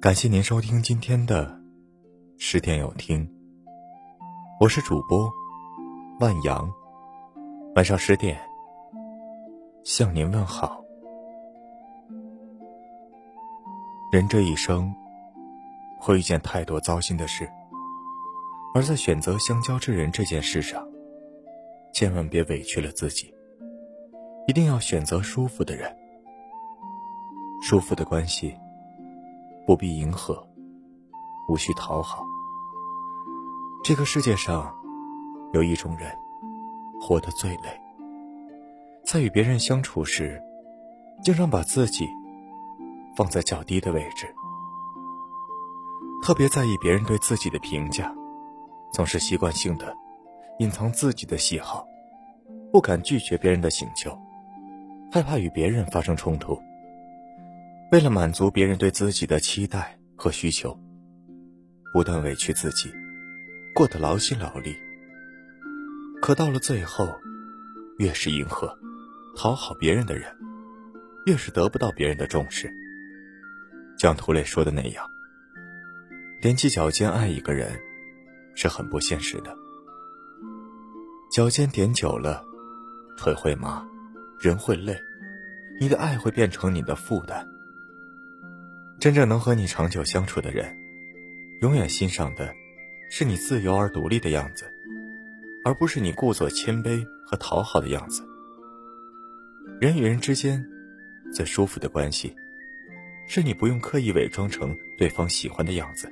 感谢您收听今天的十点有听，我是主播万阳，晚上十点向您问好。人这一生会遇见太多糟心的事，而在选择相交之人这件事上，千万别委屈了自己，一定要选择舒服的人，舒服的关系。不必迎合，无需讨好。这个世界上，有一种人，活得最累，在与别人相处时，经常把自己放在较低的位置，特别在意别人对自己的评价，总是习惯性的隐藏自己的喜好，不敢拒绝别人的请求，害怕与别人发生冲突。为了满足别人对自己的期待和需求，不断委屈自己，过得劳心劳力。可到了最后，越是迎合、讨好别人的人，越是得不到别人的重视。像涂磊说的那样，踮起脚尖爱一个人，是很不现实的。脚尖踮久了，腿会麻，人会累，你的爱会变成你的负担。真正能和你长久相处的人，永远欣赏的是你自由而独立的样子，而不是你故作谦卑和讨好的样子。人与人之间最舒服的关系，是你不用刻意伪装成对方喜欢的样子，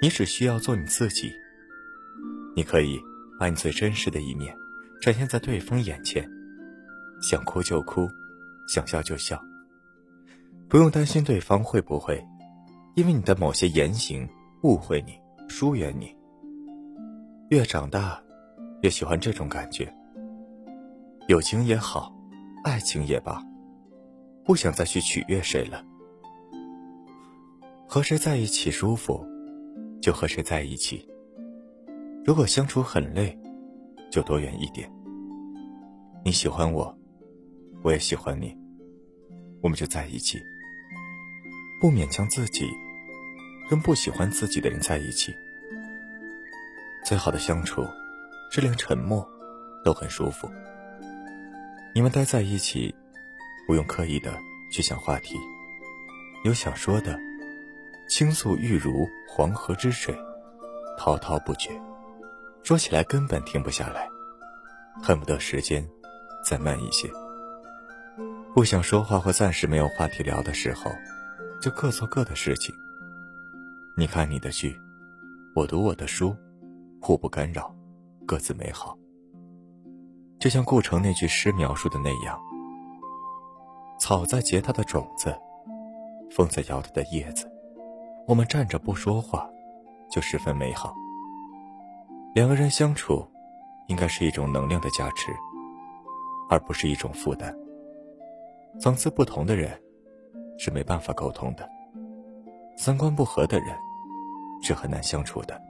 你只需要做你自己。你可以把你最真实的一面展现在对方眼前，想哭就哭，想笑就笑。不用担心对方会不会因为你的某些言行误会你、疏远你。越长大，越喜欢这种感觉。友情也好，爱情也罢，不想再去取悦谁了。和谁在一起舒服，就和谁在一起。如果相处很累，就躲远一点。你喜欢我，我也喜欢你，我们就在一起。不勉强自己，跟不喜欢自己的人在一起。最好的相处，是连沉默都很舒服。你们待在一起，不用刻意的去想话题，有想说的，倾诉欲如黄河之水，滔滔不绝，说起来根本停不下来，恨不得时间再慢一些。不想说话或暂时没有话题聊的时候。就各做各的事情。你看你的剧，我读我的书，互不干扰，各自美好。就像顾城那句诗描述的那样：“草在结它的种子，风在摇它的叶子，我们站着不说话，就十分美好。”两个人相处，应该是一种能量的加持，而不是一种负担。层次不同的人。是没办法沟通的，三观不合的人是很难相处的。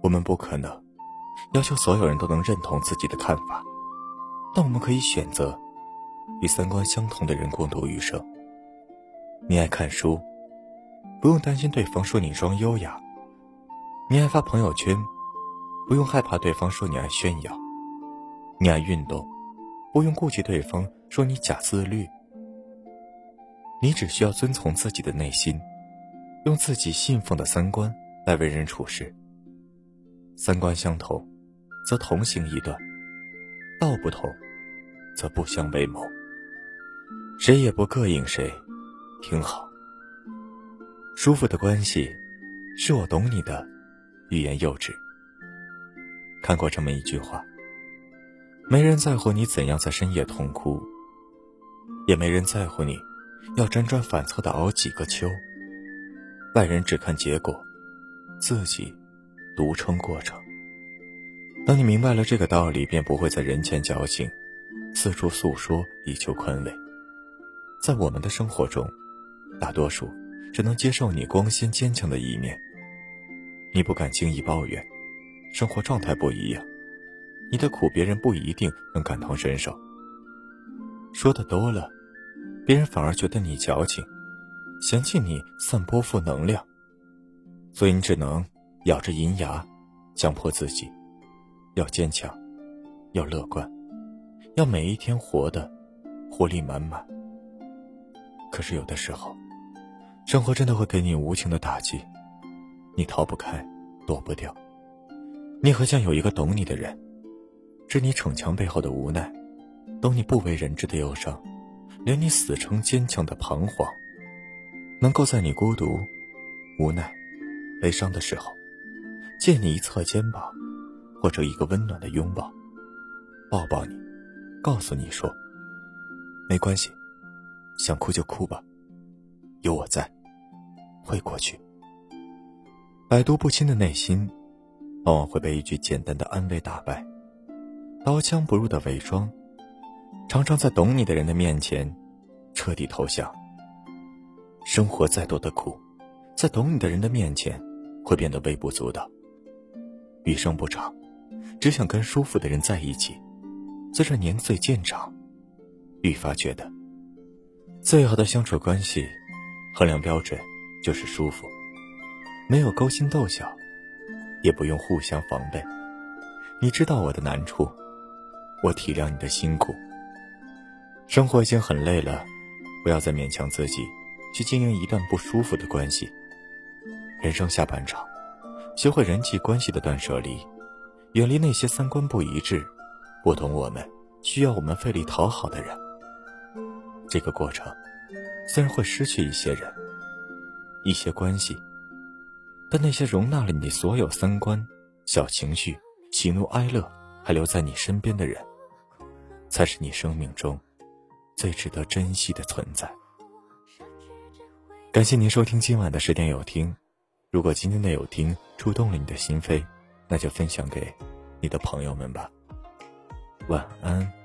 我们不可能要求所有人都能认同自己的看法，但我们可以选择与三观相同的人共度余生。你爱看书，不用担心对方说你装优雅；你爱发朋友圈，不用害怕对方说你爱炫耀；你爱运动，不用顾忌对方说你假自律。你只需要遵从自己的内心，用自己信奉的三观来为人处事。三观相同，则同行一段；道不同，则不相为谋。谁也不膈应谁，挺好。舒服的关系，是我懂你的，欲言又止。看过这么一句话：没人在乎你怎样在深夜痛哭，也没人在乎你。要辗转反侧的熬几个秋，外人只看结果，自己独撑过程。当你明白了这个道理，便不会在人前矫情，四处诉说以求宽慰。在我们的生活中，大多数只能接受你光鲜坚强的一面，你不敢轻易抱怨，生活状态不一样，你的苦别人不一定能感同身受。说的多了。别人反而觉得你矫情，嫌弃你散播负能量，所以你只能咬着银牙，强迫自己要坚强，要乐观，要每一天活得活力满满。可是有的时候，生活真的会给你无情的打击，你逃不开，躲不掉。你很想有一个懂你的人，知你逞强背后的无奈，懂你不为人知的忧伤，连你死撑坚强的彷徨。能够在你孤独、无奈、悲伤的时候，借你一侧肩膀，或者一个温暖的拥抱，抱抱你，告诉你说：“没关系，想哭就哭吧，有我在，会过去。”百毒不侵的内心，往往会被一句简单的安慰打败。刀枪不入的伪装，常常在懂你的人的面前，彻底投降。生活再多的苦，在懂你的人的面前，会变得微不足道。余生不长，只想跟舒服的人在一起。随着年岁渐长，愈发觉得，最好的相处关系，衡量标准就是舒服，没有勾心斗角，也不用互相防备。你知道我的难处，我体谅你的辛苦。生活已经很累了，不要再勉强自己。去经营一段不舒服的关系。人生下半场，学会人际关系的断舍离，远离那些三观不一致、不懂我们、需要我们费力讨好的人。这个过程，虽然会失去一些人、一些关系，但那些容纳了你所有三观、小情绪、喜怒哀乐，还留在你身边的人，才是你生命中最值得珍惜的存在。感谢您收听今晚的十点有听，如果今天的有听触动了你的心扉，那就分享给你的朋友们吧。晚安。